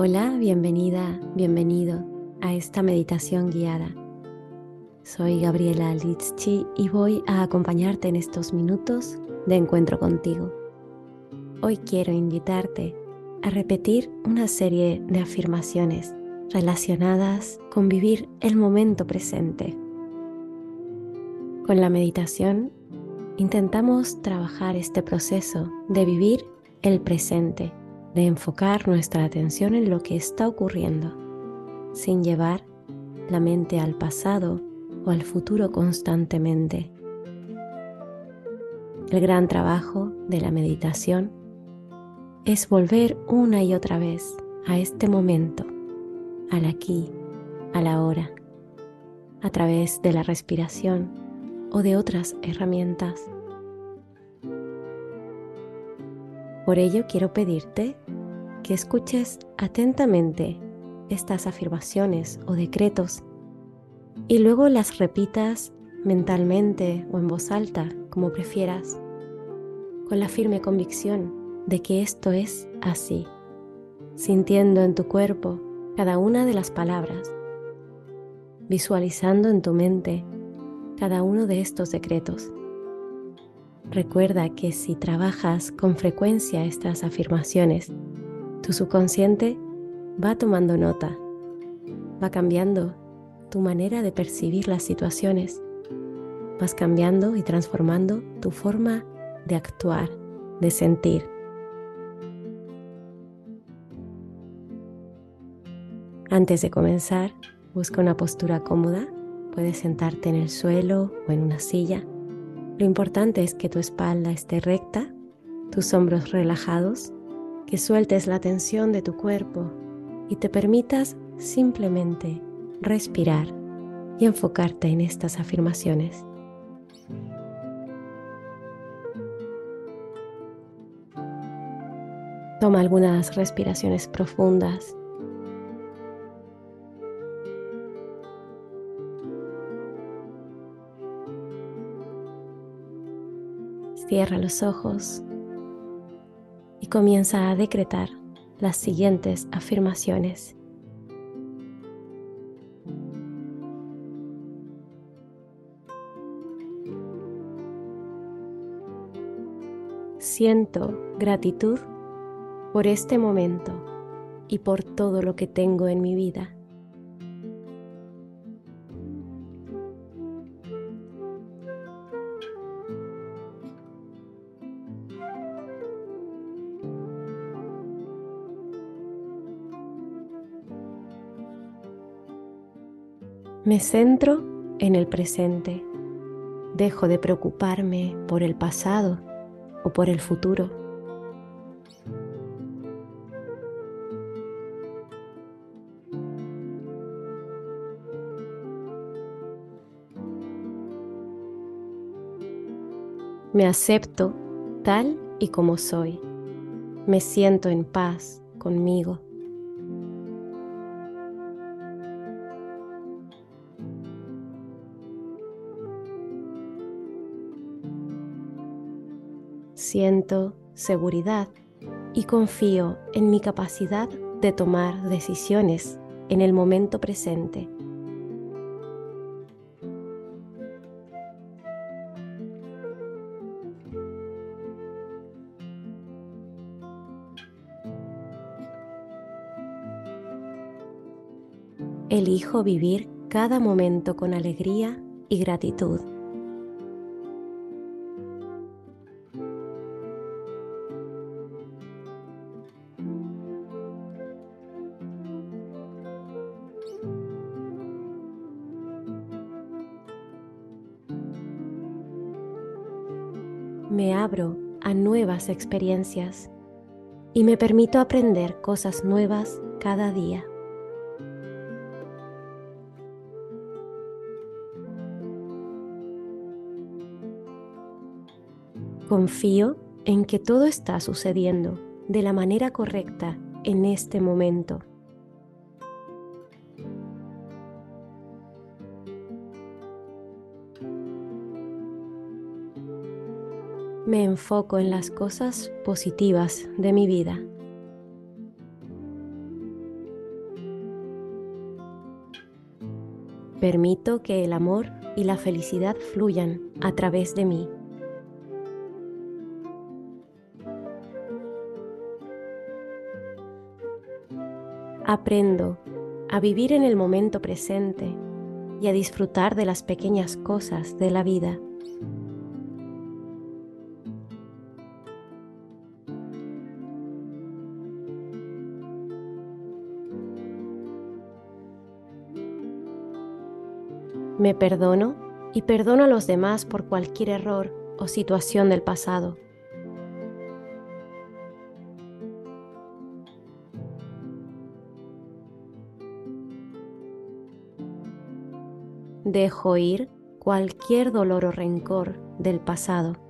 Hola, bienvenida, bienvenido a esta meditación guiada. Soy Gabriela Litzchi y voy a acompañarte en estos minutos de encuentro contigo. Hoy quiero invitarte a repetir una serie de afirmaciones relacionadas con vivir el momento presente. Con la meditación intentamos trabajar este proceso de vivir el presente de enfocar nuestra atención en lo que está ocurriendo, sin llevar la mente al pasado o al futuro constantemente. El gran trabajo de la meditación es volver una y otra vez a este momento, al aquí, a la hora, a través de la respiración o de otras herramientas Por ello quiero pedirte que escuches atentamente estas afirmaciones o decretos y luego las repitas mentalmente o en voz alta, como prefieras, con la firme convicción de que esto es así, sintiendo en tu cuerpo cada una de las palabras, visualizando en tu mente cada uno de estos decretos. Recuerda que si trabajas con frecuencia estas afirmaciones, tu subconsciente va tomando nota, va cambiando tu manera de percibir las situaciones, vas cambiando y transformando tu forma de actuar, de sentir. Antes de comenzar, busca una postura cómoda. Puedes sentarte en el suelo o en una silla lo importante es que tu espalda esté recta, tus hombros relajados, que sueltes la tensión de tu cuerpo y te permitas simplemente respirar y enfocarte en estas afirmaciones. Toma algunas respiraciones profundas Cierra los ojos y comienza a decretar las siguientes afirmaciones. Siento gratitud por este momento y por todo lo que tengo en mi vida. Me centro en el presente. Dejo de preocuparme por el pasado o por el futuro. Me acepto tal y como soy. Me siento en paz conmigo. siento seguridad y confío en mi capacidad de tomar decisiones en el momento presente. Elijo vivir cada momento con alegría y gratitud. Me abro a nuevas experiencias y me permito aprender cosas nuevas cada día. Confío en que todo está sucediendo de la manera correcta en este momento. Me enfoco en las cosas positivas de mi vida. Permito que el amor y la felicidad fluyan a través de mí. Aprendo a vivir en el momento presente y a disfrutar de las pequeñas cosas de la vida. Me perdono y perdono a los demás por cualquier error o situación del pasado. Dejo ir cualquier dolor o rencor del pasado.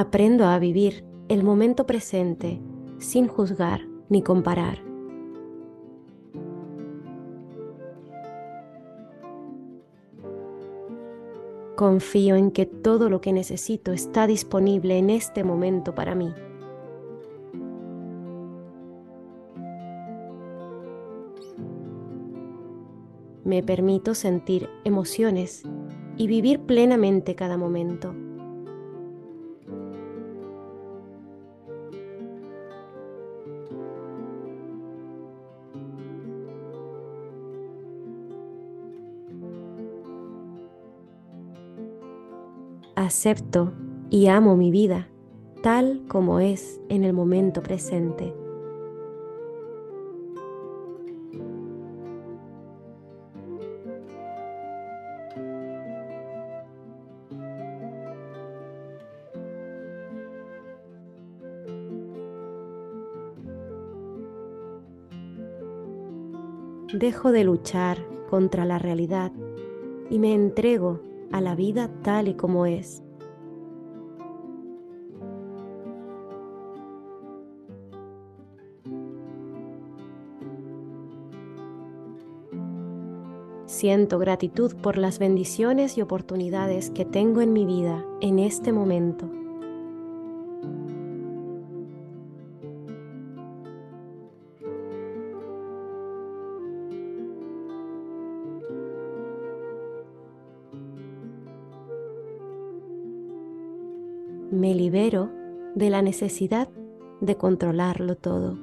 Aprendo a vivir el momento presente sin juzgar ni comparar. Confío en que todo lo que necesito está disponible en este momento para mí. Me permito sentir emociones y vivir plenamente cada momento. Acepto y amo mi vida tal como es en el momento presente. Dejo de luchar contra la realidad y me entrego a la vida tal y como es. Siento gratitud por las bendiciones y oportunidades que tengo en mi vida en este momento. Libero de la necesidad de controlarlo todo.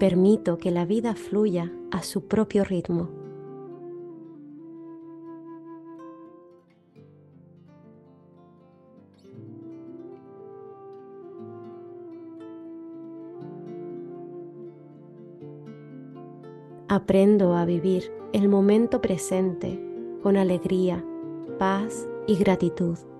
Permito que la vida fluya a su propio ritmo. Aprendo a vivir el momento presente con alegría, paz y gratitud.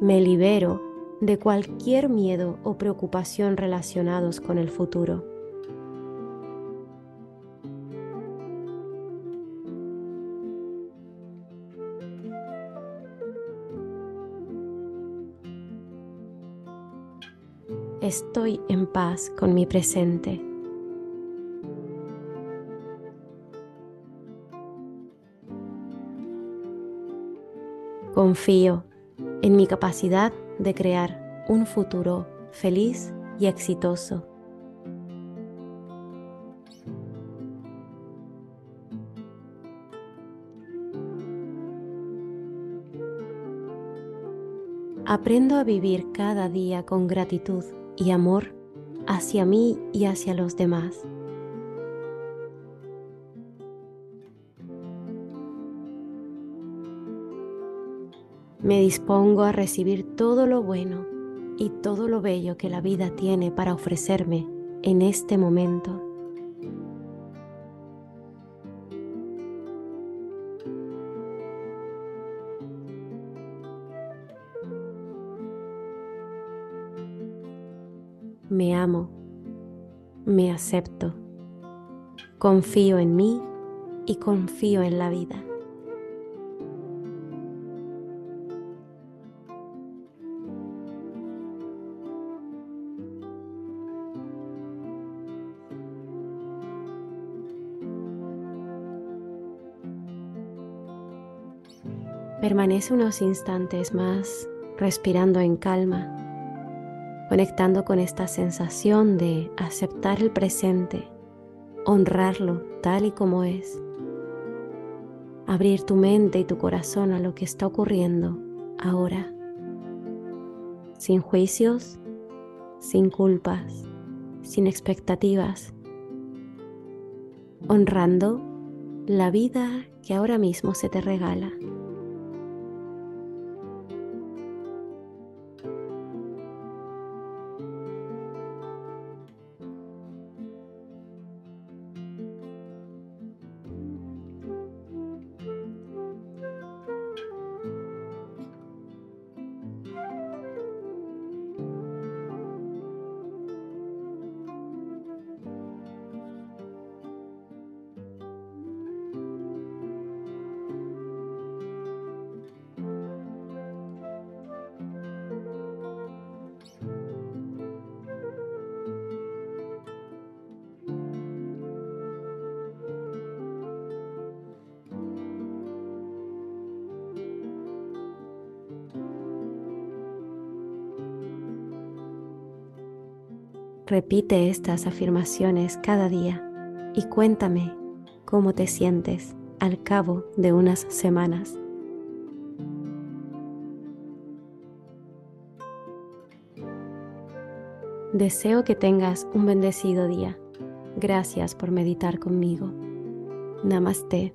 Me libero de cualquier miedo o preocupación relacionados con el futuro. Estoy en paz con mi presente. Confío en mi capacidad de crear un futuro feliz y exitoso. Aprendo a vivir cada día con gratitud y amor hacia mí y hacia los demás. Me dispongo a recibir todo lo bueno y todo lo bello que la vida tiene para ofrecerme en este momento. Me amo, me acepto, confío en mí y confío en la vida. Permanece unos instantes más respirando en calma, conectando con esta sensación de aceptar el presente, honrarlo tal y como es, abrir tu mente y tu corazón a lo que está ocurriendo ahora, sin juicios, sin culpas, sin expectativas, honrando la vida que ahora mismo se te regala. Repite estas afirmaciones cada día y cuéntame cómo te sientes al cabo de unas semanas. Deseo que tengas un bendecido día. Gracias por meditar conmigo. Namaste.